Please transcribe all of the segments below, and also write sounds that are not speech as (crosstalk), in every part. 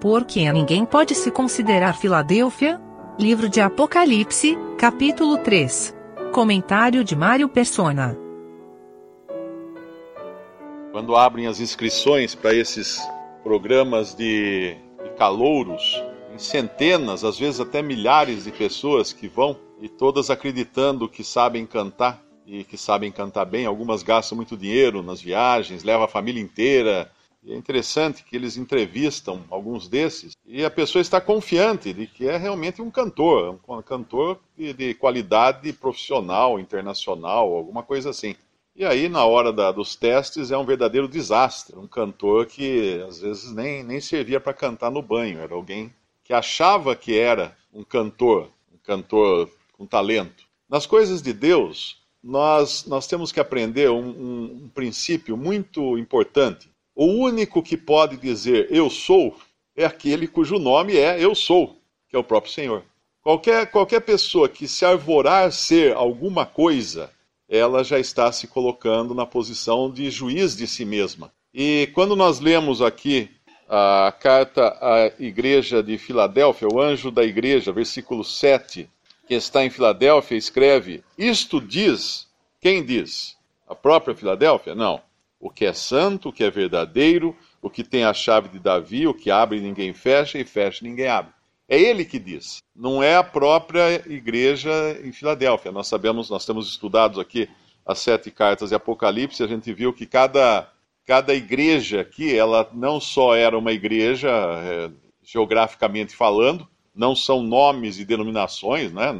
Por que ninguém pode se considerar Filadélfia? Livro de Apocalipse, capítulo 3. Comentário de Mário Persona. Quando abrem as inscrições para esses programas de, de calouros, em centenas, às vezes até milhares de pessoas que vão e todas acreditando que sabem cantar e que sabem cantar bem. Algumas gastam muito dinheiro nas viagens, levam a família inteira. E é interessante que eles entrevistam alguns desses e a pessoa está confiante de que é realmente um cantor, um cantor de, de qualidade profissional, internacional, alguma coisa assim. E aí, na hora da, dos testes, é um verdadeiro desastre. Um cantor que às vezes nem, nem servia para cantar no banho, era alguém que achava que era um cantor, um cantor com talento. Nas coisas de Deus, nós, nós temos que aprender um, um, um princípio muito importante. O único que pode dizer eu sou é aquele cujo nome é eu sou, que é o próprio Senhor. Qualquer, qualquer pessoa que se arvorar ser alguma coisa, ela já está se colocando na posição de juiz de si mesma. E quando nós lemos aqui a carta à igreja de Filadélfia, o anjo da igreja, versículo 7, que está em Filadélfia, escreve: Isto diz, quem diz? A própria Filadélfia? Não. O que é santo, o que é verdadeiro, o que tem a chave de Davi, o que abre e ninguém fecha, e fecha e ninguém abre. É ele que diz, não é a própria igreja em Filadélfia. Nós sabemos, nós temos estudado aqui as sete cartas de Apocalipse, a gente viu que cada cada igreja aqui, ela não só era uma igreja é, geograficamente falando, não são nomes e denominações, né?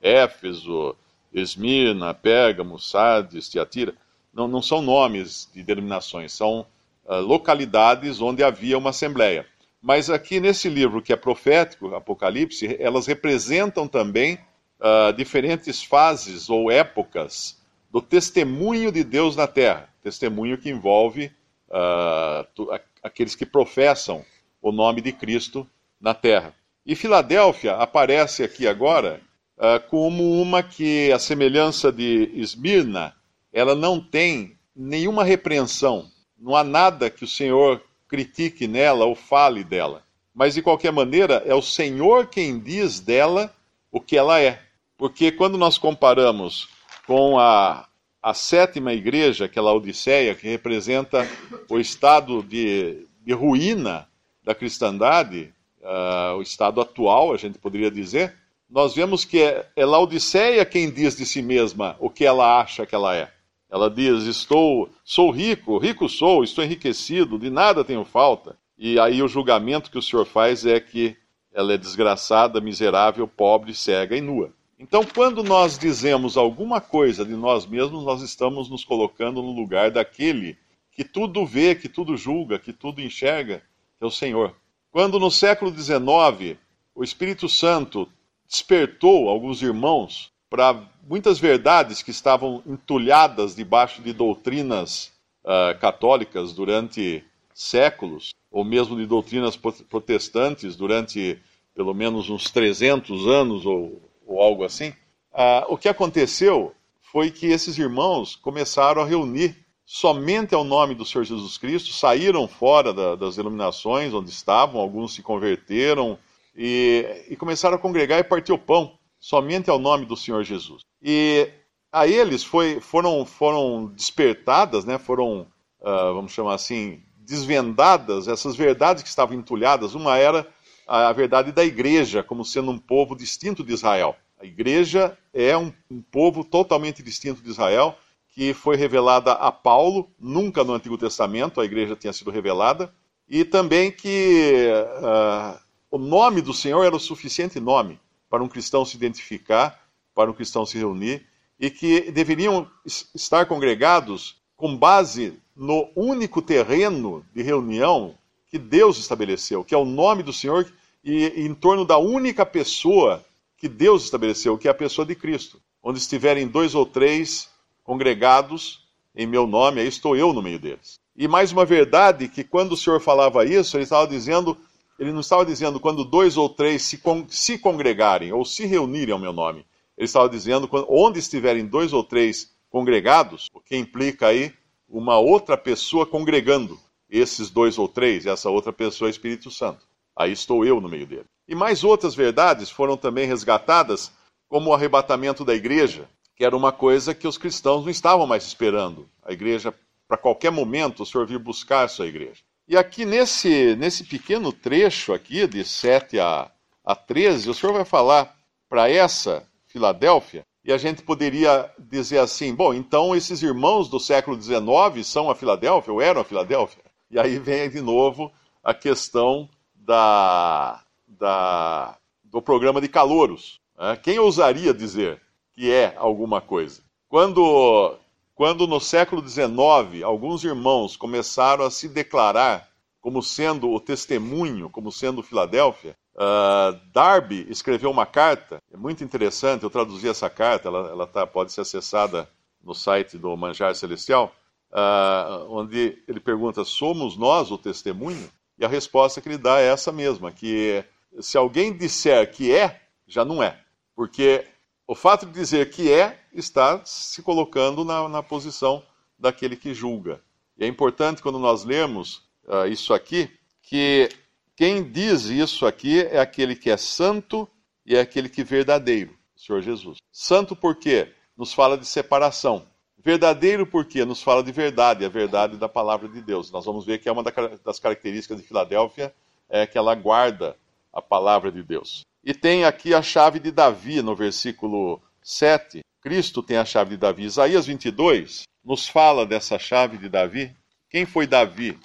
Éfeso, Esmirna, Pérgamo, Sardes, Tiatira, não, não são nomes de denominações, são uh, localidades onde havia uma assembleia. Mas aqui nesse livro que é profético, Apocalipse, elas representam também uh, diferentes fases ou épocas do testemunho de Deus na terra testemunho que envolve uh, aqueles que professam o nome de Cristo na terra. E Filadélfia aparece aqui agora uh, como uma que, a semelhança de Esmirna, ela não tem nenhuma repreensão, não há nada que o Senhor critique nela ou fale dela. Mas, de qualquer maneira, é o Senhor quem diz dela o que ela é. Porque quando nós comparamos com a, a sétima igreja, aquela Odisseia, que representa o estado de, de ruína da cristandade, uh, o estado atual, a gente poderia dizer, nós vemos que é, é Laodiceia quem diz de si mesma o que ela acha que ela é. Ela diz: Estou, sou rico, rico sou, estou enriquecido, de nada tenho falta. E aí o julgamento que o Senhor faz é que ela é desgraçada, miserável, pobre, cega e nua. Então, quando nós dizemos alguma coisa de nós mesmos, nós estamos nos colocando no lugar daquele que tudo vê, que tudo julga, que tudo enxerga, que é o Senhor. Quando no século XIX o Espírito Santo despertou alguns irmãos para muitas verdades que estavam entulhadas debaixo de doutrinas uh, católicas durante séculos, ou mesmo de doutrinas protestantes durante pelo menos uns 300 anos ou ou algo assim, ah, o que aconteceu foi que esses irmãos começaram a reunir somente ao nome do Senhor Jesus Cristo, saíram fora da, das denominações onde estavam, alguns se converteram e, e, começaram a congregar e partir o pão, somente ao nome do Senhor Jesus. E a eles foi, foram, foram despertadas, né, foram, uh, vamos chamar assim, desvendadas essas verdades que estavam entulhadas. Uma era a verdade da igreja como sendo um povo distinto de Israel. A igreja é um, um povo totalmente distinto de Israel, que foi revelada a Paulo, nunca no Antigo Testamento a igreja tinha sido revelada, e também que uh, o nome do Senhor era o suficiente nome para um cristão se identificar, para um cristão se reunir, e que deveriam estar congregados com base no único terreno de reunião que Deus estabeleceu, que é o nome do Senhor, e, em torno da única pessoa que Deus estabeleceu, que é a pessoa de Cristo. Onde estiverem dois ou três congregados em meu nome, aí estou eu no meio deles. E mais uma verdade que quando o Senhor falava isso, ele estava dizendo, ele não estava dizendo quando dois ou três se, con se congregarem ou se reunirem ao meu nome. Ele estava dizendo quando, onde estiverem dois ou três congregados, o que implica aí uma outra pessoa congregando esses dois ou três, essa outra pessoa é Espírito Santo. Aí estou eu no meio dele. E mais outras verdades foram também resgatadas, como o arrebatamento da igreja, que era uma coisa que os cristãos não estavam mais esperando. A igreja, para qualquer momento, o Senhor vir buscar a sua igreja. E aqui nesse, nesse pequeno trecho aqui, de 7 a, a 13, o Senhor vai falar para essa Filadélfia, e a gente poderia dizer assim: bom, então esses irmãos do século XIX são a Filadélfia, ou eram a Filadélfia? E aí vem de novo a questão da, da, do programa de calouros. Né? Quem ousaria dizer que é alguma coisa? Quando, quando no século XIX alguns irmãos começaram a se declarar como sendo o testemunho, como sendo Filadélfia, uh, Darby escreveu uma carta, é muito interessante, eu traduzi essa carta, ela, ela tá, pode ser acessada no site do Manjar Celestial, uh, onde ele pergunta: somos nós o testemunho? E a resposta que ele dá é essa mesma, que se alguém disser que é, já não é. Porque o fato de dizer que é está se colocando na, na posição daquele que julga. E é importante quando nós lemos uh, isso aqui, que quem diz isso aqui é aquele que é santo e é aquele que é verdadeiro, o Senhor Jesus. Santo porque nos fala de separação. Verdadeiro porque nos fala de verdade, a verdade da palavra de Deus. Nós vamos ver que é uma das características de Filadélfia é que ela guarda a palavra de Deus. E tem aqui a chave de Davi no versículo 7. Cristo tem a chave de Davi. Isaías 22 nos fala dessa chave de Davi. Quem foi Davi?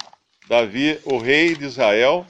Davi, o rei de Israel,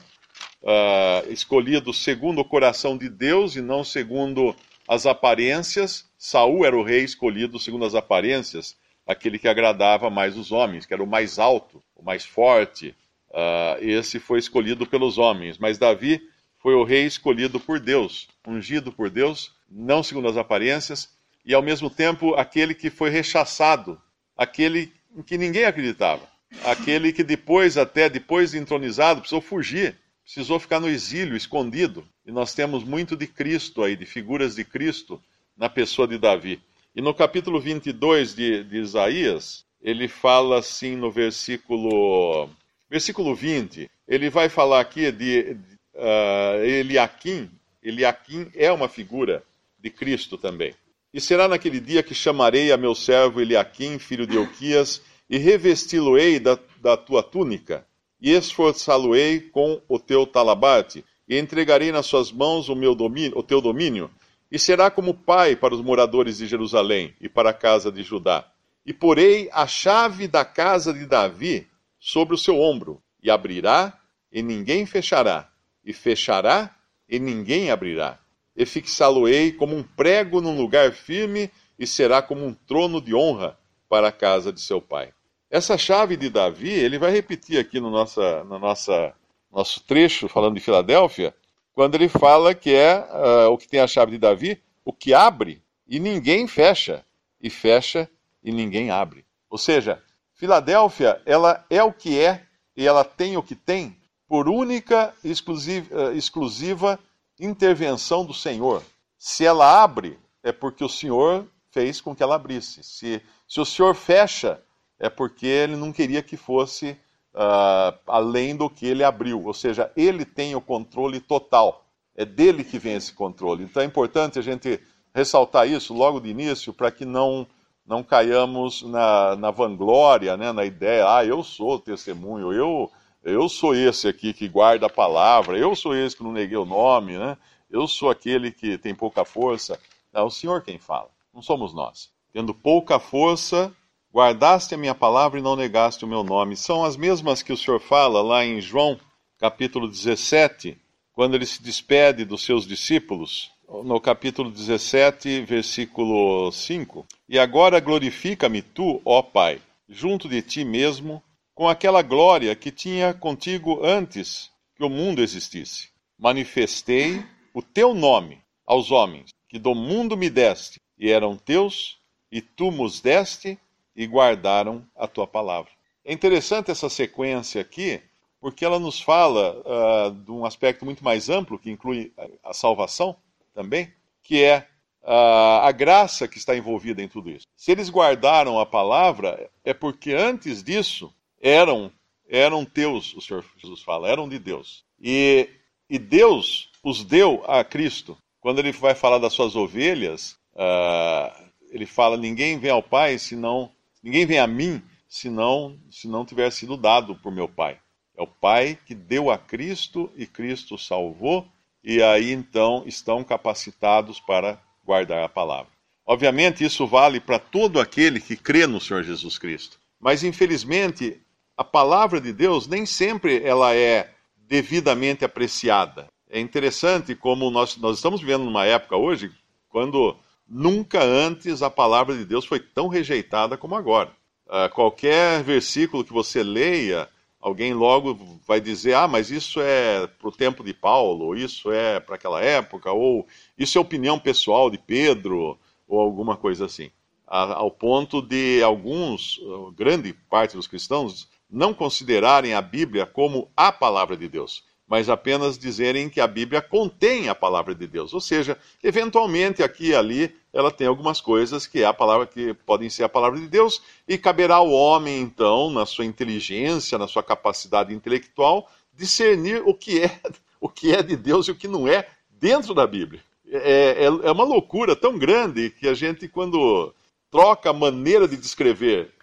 uh, escolhido segundo o coração de Deus e não segundo as aparências. Saul era o rei escolhido segundo as aparências aquele que agradava mais os homens, que era o mais alto, o mais forte. Uh, esse foi escolhido pelos homens. Mas Davi foi o rei escolhido por Deus, ungido por Deus, não segundo as aparências, e ao mesmo tempo aquele que foi rechaçado, aquele em que ninguém acreditava, aquele que depois, até depois de entronizado, precisou fugir, precisou ficar no exílio, escondido. E nós temos muito de Cristo aí, de figuras de Cristo na pessoa de Davi. E no capítulo 22 de, de Isaías, ele fala assim no versículo, versículo 20, ele vai falar aqui de, de uh, Eliakim. Eliakim é uma figura de Cristo também. E será naquele dia que chamarei a meu servo Eliakim, filho de Euquias, e revesti-lo-ei da, da tua túnica, e esforçá-lo-ei com o teu talabate, e entregarei nas suas mãos o, meu domínio, o teu domínio, e será como pai para os moradores de Jerusalém e para a casa de Judá. E porei a chave da casa de Davi sobre o seu ombro, e abrirá, e ninguém fechará, e fechará, e ninguém abrirá. E fixá-lo-ei como um prego num lugar firme, e será como um trono de honra para a casa de seu pai. Essa chave de Davi, ele vai repetir aqui no nossa, no nossa, nosso trecho, falando de Filadélfia, quando ele fala que é uh, o que tem a chave de Davi, o que abre e ninguém fecha, e fecha e ninguém abre. Ou seja, Filadélfia, ela é o que é e ela tem o que tem por única e exclusiva, uh, exclusiva intervenção do Senhor. Se ela abre, é porque o Senhor fez com que ela abrisse. Se, se o Senhor fecha, é porque ele não queria que fosse uh, além do que ele abriu. Ou seja, ele tem o controle total. É dele que vem esse controle. Então é importante a gente ressaltar isso logo de início para que não não caiamos na, na vanglória, né, na ideia, ah, eu sou testemunho, eu, eu sou esse aqui que guarda a palavra, eu sou esse que não neguei o nome, né, eu sou aquele que tem pouca força. É o Senhor quem fala, não somos nós. Tendo pouca força, Guardaste a minha palavra e não negaste o meu nome. São as mesmas que o Senhor fala lá em João, capítulo 17, quando ele se despede dos seus discípulos, no capítulo 17, versículo 5. E agora glorifica-me tu, ó Pai, junto de ti mesmo, com aquela glória que tinha contigo antes que o mundo existisse. Manifestei o teu nome aos homens, que do mundo me deste, e eram teus, e tu nos deste, e guardaram a tua palavra. É interessante essa sequência aqui, porque ela nos fala uh, de um aspecto muito mais amplo, que inclui a salvação também, que é uh, a graça que está envolvida em tudo isso. Se eles guardaram a palavra, é porque antes disso eram eram teus, o Senhor Jesus fala, eram de Deus. E e Deus os deu a Cristo. Quando ele vai falar das suas ovelhas, uh, ele fala: ninguém vem ao Pai senão, ninguém vem a mim senão, se não tiver sido dado por meu Pai. É o Pai que deu a Cristo e Cristo salvou, e aí então estão capacitados para guardar a palavra. Obviamente, isso vale para todo aquele que crê no Senhor Jesus Cristo. Mas, infelizmente, a palavra de Deus nem sempre ela é devidamente apreciada. É interessante como nós, nós estamos vivendo numa época hoje quando nunca antes a palavra de Deus foi tão rejeitada como agora. Uh, qualquer versículo que você leia, alguém logo vai dizer: ah, mas isso é para o tempo de Paulo, ou isso é para aquela época, ou isso é opinião pessoal de Pedro, ou alguma coisa assim. ao ponto de alguns, grande parte dos cristãos, não considerarem a Bíblia como a palavra de Deus, mas apenas dizerem que a Bíblia contém a palavra de Deus. Ou seja, eventualmente aqui e ali ela tem algumas coisas que é a palavra que podem ser a palavra de Deus e caberá ao homem então, na sua inteligência, na sua capacidade intelectual, discernir o que é o que é de Deus e o que não é dentro da Bíblia. É, é, é uma loucura tão grande que a gente, quando troca a maneira de descrever é, é,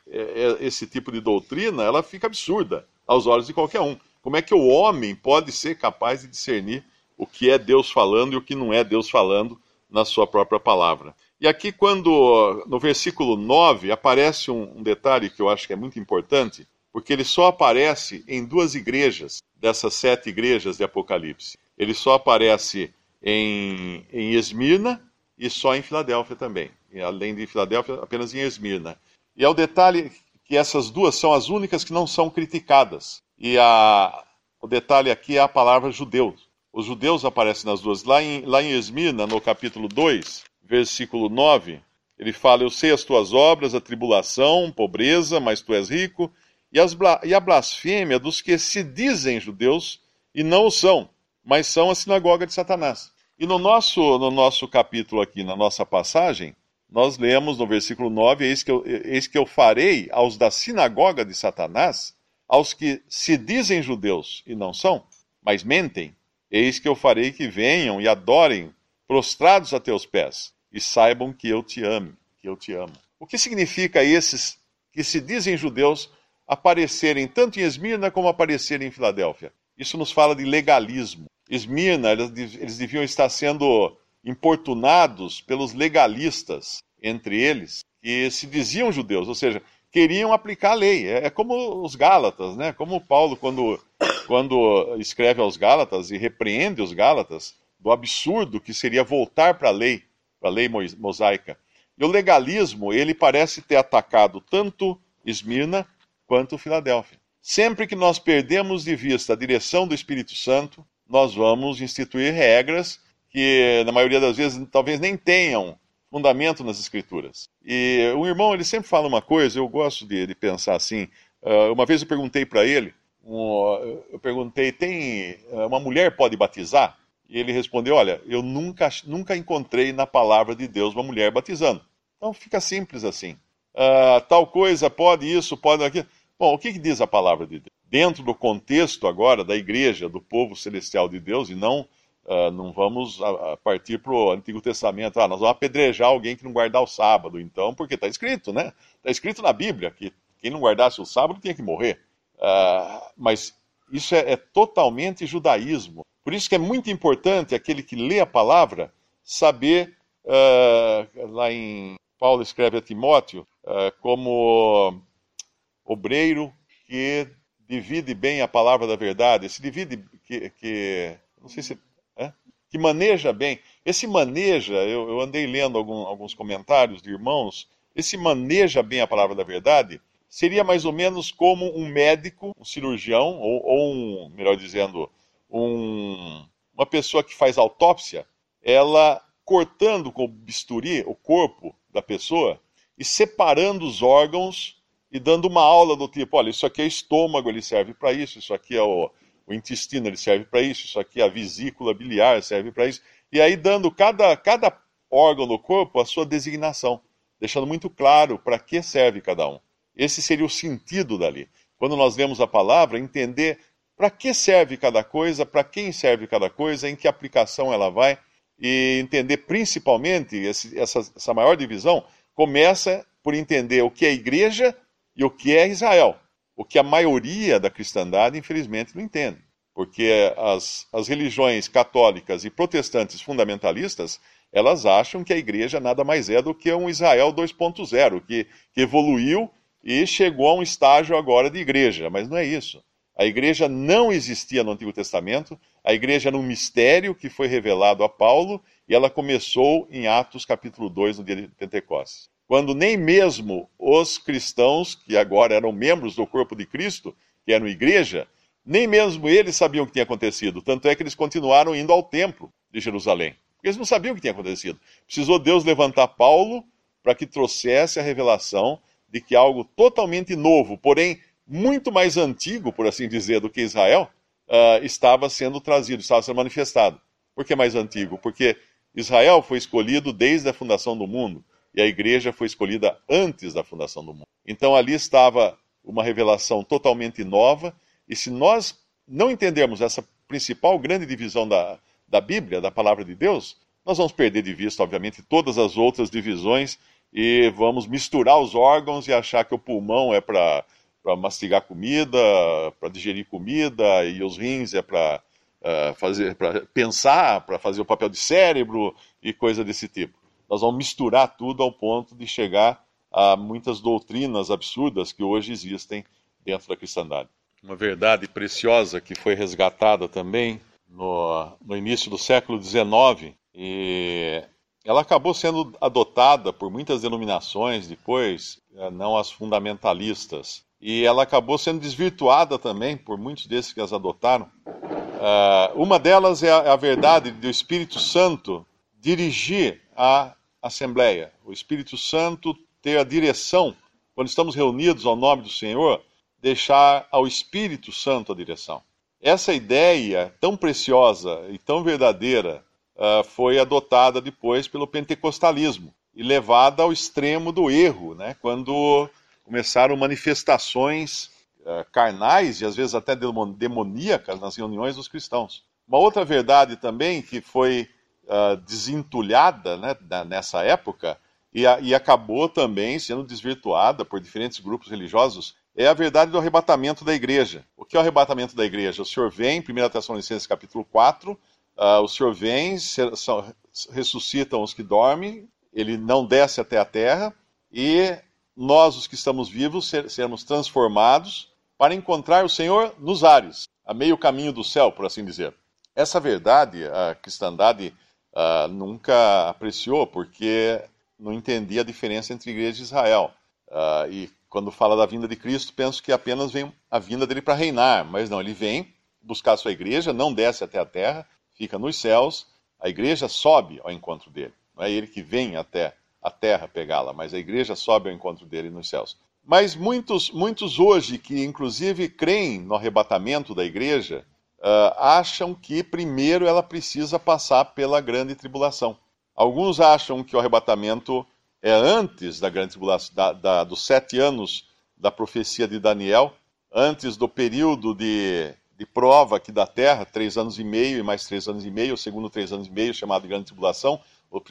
esse tipo de doutrina, ela fica absurda aos olhos de qualquer um. Como é que o homem pode ser capaz de discernir o que é Deus falando e o que não é Deus falando na sua própria palavra? E aqui, quando no versículo 9 aparece um, um detalhe que eu acho que é muito importante, porque ele só aparece em duas igrejas dessas sete igrejas de Apocalipse. Ele só aparece em, em Esmirna e só em Filadélfia também. E além de Filadélfia, apenas em Esmirna. E é o detalhe que essas duas são as únicas que não são criticadas. E a, o detalhe aqui é a palavra judeu. Os judeus aparecem nas duas. Lá em, lá em Esmirna, no capítulo 2, versículo 9, ele fala: Eu sei as tuas obras, a tribulação, pobreza, mas tu és rico, e, as, e a blasfêmia dos que se dizem judeus e não o são, mas são a sinagoga de Satanás. E no nosso, no nosso capítulo aqui, na nossa passagem, nós lemos no versículo 9: eis que, eu, eis que eu farei aos da sinagoga de Satanás, aos que se dizem judeus e não são, mas mentem, eis que eu farei que venham e adorem prostrados a teus pés, e saibam que eu te amo, que eu te amo. O que significa esses que se dizem judeus aparecerem tanto em Esmirna como aparecerem em Filadélfia? Isso nos fala de legalismo. Esmirna, eles, eles deviam estar sendo importunados pelos legalistas, entre eles, que se diziam judeus, ou seja, queriam aplicar a lei. É, é como os Gálatas, né? Como Paulo, quando, quando escreve aos Gálatas e repreende os Gálatas do absurdo que seria voltar para a lei, para a lei mosaica. E o legalismo, ele parece ter atacado tanto Esmirna quanto Filadélfia. Sempre que nós perdemos de vista a direção do Espírito Santo, nós vamos instituir regras que, na maioria das vezes, talvez nem tenham fundamento nas Escrituras. E o irmão, ele sempre fala uma coisa, eu gosto de, de pensar assim. Uh, uma vez eu perguntei para ele, um, eu perguntei, tem ah, uma mulher pode batizar? E ele respondeu, olha, eu nunca, nunca encontrei na palavra de Deus uma mulher batizando. Então fica simples assim. Uh, tal coisa pode isso, pode aquilo. Bom, o que, que diz a palavra de Deus? Dentro do contexto agora da igreja, do povo celestial de Deus, e não, uh, não vamos uh, partir para o Antigo Testamento. Ah, nós vamos apedrejar alguém que não guardar o sábado, então, porque está escrito, né? Está escrito na Bíblia que quem não guardasse o sábado tinha que morrer. Uh, mas isso é, é totalmente judaísmo. Por isso que é muito importante aquele que lê a palavra saber, lá em Paulo escreve a Timóteo, como obreiro que divide bem a palavra da verdade, se divide, que, que não sei se, que maneja bem. Esse maneja, eu, eu andei lendo algum, alguns comentários de irmãos, esse maneja bem a palavra da verdade seria mais ou menos como um médico, um cirurgião, ou, ou um, melhor dizendo, um, uma pessoa que faz autópsia, ela cortando com bisturi o corpo da pessoa e separando os órgãos e dando uma aula do tipo, olha, isso aqui é estômago, ele serve para isso, isso aqui é o, o intestino, ele serve para isso, isso aqui a vesícula biliar, serve para isso. E aí dando cada, cada órgão do corpo a sua designação, deixando muito claro para que serve cada um. Esse seria o sentido dali. Quando nós lemos a palavra, entender para que serve cada coisa, para quem serve cada coisa, em que aplicação ela vai, e entender principalmente esse, essa, essa maior divisão começa por entender o que é igreja e o que é Israel. O que a maioria da cristandade, infelizmente, não entende. Porque as, as religiões católicas e protestantes fundamentalistas, elas acham que a igreja nada mais é do que um Israel 2.0, que, que evoluiu e chegou a um estágio agora de igreja. Mas não é isso. A igreja não existia no Antigo Testamento, a igreja era um mistério que foi revelado a Paulo e ela começou em Atos capítulo 2, no dia de Pentecostes quando nem mesmo os cristãos, que agora eram membros do corpo de Cristo, que eram igreja, nem mesmo eles sabiam o que tinha acontecido. Tanto é que eles continuaram indo ao templo de Jerusalém. Porque eles não sabiam o que tinha acontecido. Precisou Deus levantar Paulo para que trouxesse a revelação de que algo totalmente novo, porém muito mais antigo, por assim dizer, do que Israel, uh, estava sendo trazido, estava sendo manifestado. Por que mais antigo? Porque Israel foi escolhido desde a fundação do mundo e a igreja foi escolhida antes da fundação do mundo. Então ali estava uma revelação totalmente nova, e se nós não entendermos essa principal grande divisão da, da Bíblia, da palavra de Deus, nós vamos perder de vista, obviamente, todas as outras divisões e vamos misturar os órgãos e achar que o pulmão é para mastigar comida, para digerir comida, e os rins é para uh, fazer, para pensar, para fazer o papel de cérebro e coisa desse tipo nós vamos misturar tudo ao ponto de chegar a muitas doutrinas absurdas que hoje existem dentro da cristandade. Uma verdade preciosa que foi resgatada também no, no início do século XIX e ela acabou sendo adotada por muitas denominações depois, eh, não as fundamentalistas, e ela acabou sendo desvirtuada também por muitos desses que as adotaram. Uh, uma delas é é a verdade do Espírito Santo dirigir a Assembleia, o Espírito Santo ter a direção, quando estamos reunidos ao nome do Senhor, deixar ao Espírito Santo a direção. Essa ideia tão preciosa e tão verdadeira uh, foi adotada depois pelo pentecostalismo e levada ao extremo do erro, né? quando começaram manifestações uh, carnais e às vezes até demoníacas nas reuniões dos cristãos. Uma outra verdade também que foi uh, desentulhada né, nessa época e, a, e acabou também sendo desvirtuada por diferentes grupos religiosos é a verdade do arrebatamento da igreja. O que é o arrebatamento da igreja? O Senhor vem, em 1 Tessalonicenses capítulo 4, uh, ah, o Senhor vem, se, são, ressuscitam os que dormem, ele não desce até a terra, e nós, os que estamos vivos, ser, transformados para encontrar o Senhor nos ares, a meio caminho do céu, por assim dizer. Essa verdade, a cristandade uh, nunca apreciou, porque não entendia a diferença entre igreja e Israel. Uh, e quando fala da vinda de Cristo, penso que apenas vem a vinda dele para reinar, mas não, ele vem buscar a sua igreja, não desce até a terra, fica nos céus, a igreja sobe ao encontro dele. Não é ele que vem até a terra pegá-la, mas a igreja sobe ao encontro dele nos céus. Mas muitos, muitos hoje que inclusive creem no arrebatamento da igreja, uh, acham que primeiro ela precisa passar pela grande tribulação. Alguns acham que o arrebatamento é antes da grande tribulação, da, da, dos sete anos da profecia de Daniel, antes do período de, de prova aqui da terra, três anos e meio e mais três anos e meio, o segundo três anos e meio, chamado de grande tribulação,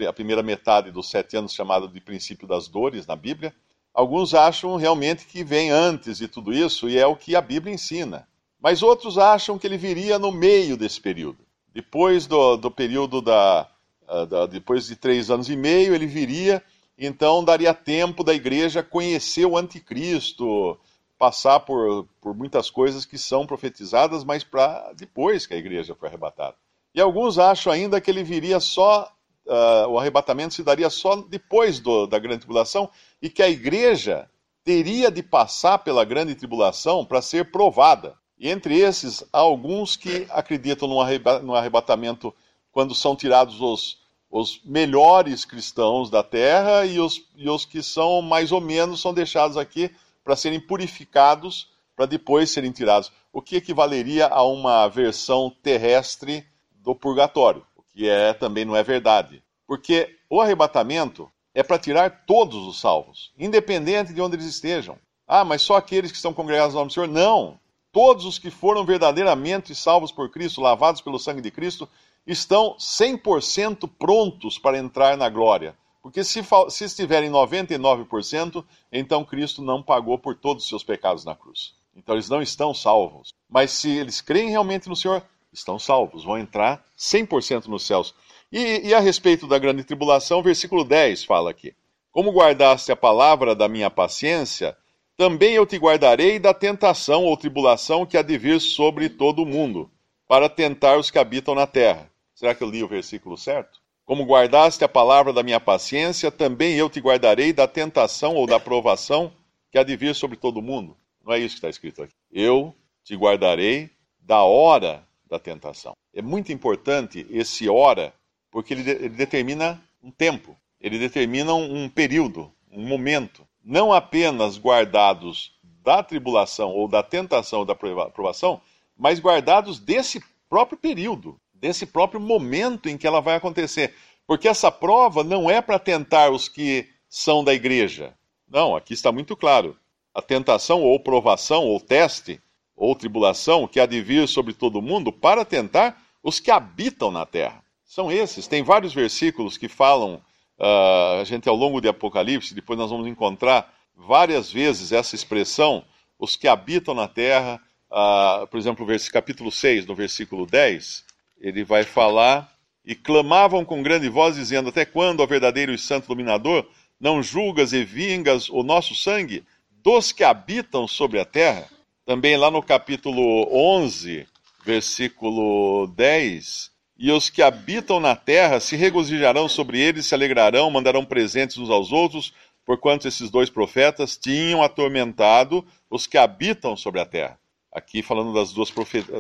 a primeira metade dos sete anos, chamado de princípio das dores na Bíblia. Alguns acham realmente que vem antes de tudo isso, e é o que a Bíblia ensina. Mas outros acham que ele viria no meio desse período. Depois do, do período da, uh, da, Depois de três anos e meio, ele viria, então daria tempo da igreja conhecer o anticristo, passar por, por muitas coisas que são profetizadas, mas para depois que a igreja foi arrebatada. E alguns acham ainda que ele viria só. Uh, o arrebatamento se daria só depois do, da grande tribulação e que a igreja teria de passar pela grande tribulação para ser provada. E entre esses, há alguns que acreditam no arrebatamento quando são tirados os, os melhores cristãos da terra e os, e os que são mais ou menos são deixados aqui para serem purificados para depois serem tirados. O que equivaleria a uma versão terrestre do purgatório, o que é também não é verdade. Porque o arrebatamento é para tirar todos os salvos, independente de onde eles estejam. Ah, mas só aqueles que estão congregados no nome do Senhor? Não todos os que foram verdadeiramente salvos por Cristo, lavados pelo sangue de Cristo, estão 100% prontos para entrar na glória. Porque se, se estiverem 99%, então Cristo não pagou por todos os seus pecados na cruz. Então eles não estão salvos. Mas se eles creem realmente no Senhor, estão salvos, vão entrar 100% nos céus. E, e a respeito da grande tribulação, versículo 10 fala aqui: Como guardaste a palavra da minha paciência, também eu te guardarei da tentação ou tribulação que há de vir sobre todo o mundo, para tentar os que habitam na terra. Será que eu li o versículo certo? Como guardaste a palavra da minha paciência, também eu te guardarei da tentação ou da provação que há de vir sobre todo o mundo. Não é isso que está escrito aqui. Eu te guardarei da hora da tentação. É muito importante esse hora, porque ele, de, ele determina um tempo, ele determina um, um período, um momento. Não apenas guardados da tribulação ou da tentação ou da provação, mas guardados desse próprio período desse próprio momento em que ela vai acontecer. Porque essa prova não é para tentar os que são da igreja. Não, aqui está muito claro. A tentação ou provação ou teste ou tribulação que há de vir sobre todo mundo para tentar os que habitam na terra. São esses. Tem vários versículos que falam, uh, a gente ao longo de Apocalipse, depois nós vamos encontrar várias vezes essa expressão, os que habitam na terra, uh, por exemplo, capítulo 6, no versículo 10, ele vai falar, e clamavam com grande voz, dizendo: Até quando, ó verdadeiro e santo dominador, não julgas e vingas o nosso sangue dos que habitam sobre a terra? Também lá no capítulo 11, versículo 10. E os que habitam na terra se regozijarão sobre eles, se alegrarão, mandarão presentes uns aos outros, porquanto esses dois profetas tinham atormentado os que habitam sobre a terra. Aqui falando das duas,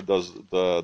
das,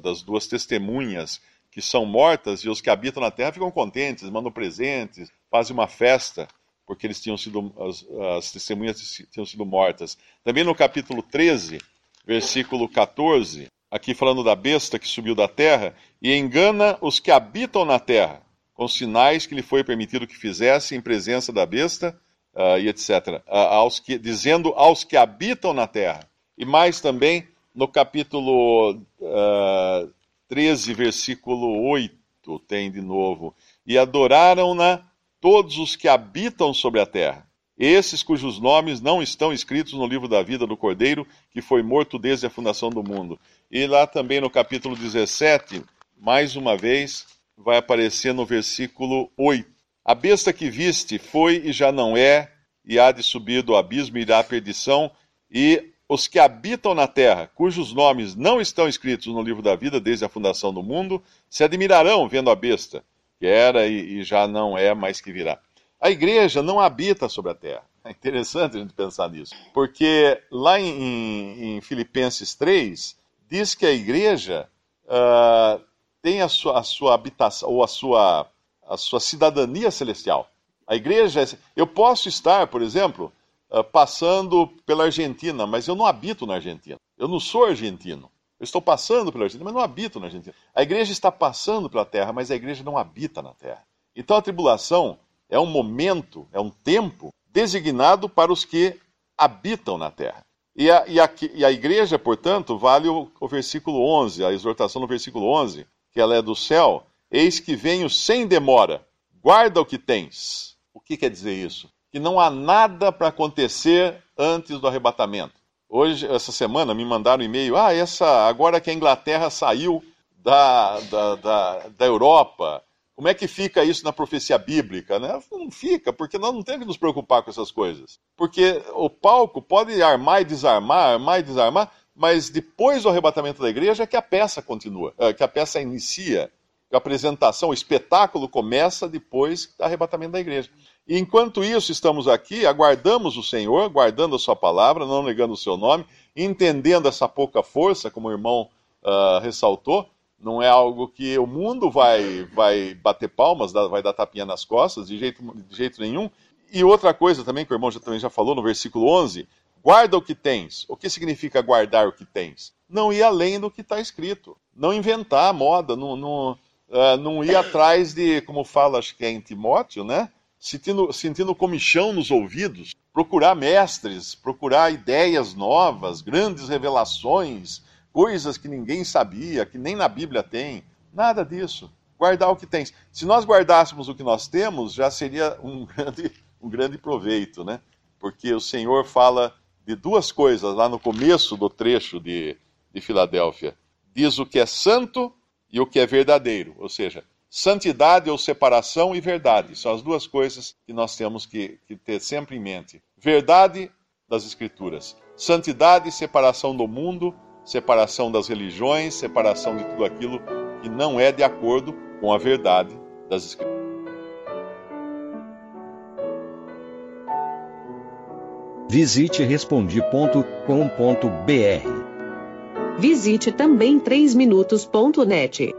das duas testemunhas que são mortas e os que habitam na terra ficam contentes, mandam presentes, fazem uma festa, porque eles tinham sido, as, as testemunhas tinham sido mortas. Também no capítulo 13, versículo 14, aqui falando da besta que subiu da terra e engana os que habitam na terra, com sinais que lhe foi permitido que fizesse em presença da besta uh, e etc. Uh, aos que, dizendo aos que habitam na terra. E mais também no capítulo uh, ah, 13, versículo 8, tem de novo: E adoraram-na todos os que habitam sobre a terra, esses cujos nomes não estão escritos no livro da vida do Cordeiro, que foi morto desde a fundação do mundo. E lá também no capítulo 17, mais uma vez, vai aparecer no versículo 8. A besta que viste foi e já não é, e há de subir do abismo e irá à perdição, e os que habitam na terra, cujos nomes não estão escritos no livro da vida desde a fundação do mundo, se admirarão vendo a besta, que era e, e já não é, mas que virá. A igreja não habita sobre a terra. É interessante a gente pensar nisso, porque lá em, em, Filipenses 3, diz que a igreja uh, tem a sua, a sua habitação, ou a sua, a sua cidadania celestial. A igreja, eu posso estar, por exemplo, uh, passando pela Argentina, mas eu não habito na Argentina. Eu não sou argentino. Eu estou passando pela Argentina, mas não habito na Argentina. A igreja está passando pela terra, mas a igreja não habita na terra. Então a tribulação é um momento, é um tempo designado para os que habitam na terra. E a, e a, e a igreja, portanto, vale o, o, versículo 11, a exortação no versículo 11, que ela é do céu. Eis que venho sem demora, guarda o que tens. O que quer dizer isso? que não há nada para acontecer antes do arrebatamento. Hoje, essa semana, me mandaram um e-mail: ah, essa, agora que a Inglaterra saiu da, da, da, da Europa, como é que fica isso na profecia bíblica? Né? Não fica, porque nós não temos que nos preocupar com essas coisas. Porque o palco pode armar e desarmar, armar e desarmar, mas depois do arrebatamento da igreja é que a peça continua, é que a peça inicia, a apresentação, o espetáculo começa depois do arrebatamento da igreja. E enquanto isso, estamos aqui, aguardamos o Senhor, guardando a Sua palavra, não negando o seu nome, entendendo essa pouca força, como o irmão uh, ressaltou. Não é algo que o mundo vai, vai bater palmas, vai dar tapinha nas costas, de jeito, de jeito nenhum. E outra coisa também, que o irmão já, também já falou no versículo 11: guarda o que tens. O que significa guardar o que tens? Não ir além do que está escrito. Não inventar moda, não, não, uh, não ir atrás de, como fala, acho que é em Timóteo, né? sentindo, sentindo comichão nos ouvidos, procurar mestres, procurar ideias novas, grandes revelações, coisas que ninguém sabia, que nem na Bíblia tem. Nada disso. Guardar o que tens. Se nós guardássemos o que nós temos, já seria um (laughs) grande, um grande proveito, né? Porque o Senhor fala de duas coisas lá no começo do trecho de, de Filadélfia. Diz o que é santo e o que é verdadeiro. Ou seja, Santidade ou separação e verdade são as duas coisas que nós temos que, que ter sempre em mente. Verdade das Escrituras, santidade e separação do mundo, separação das religiões, separação de tudo aquilo que não é de acordo com a verdade das Escrituras. Visite respondi.com.br. Visite também 3minutos.net.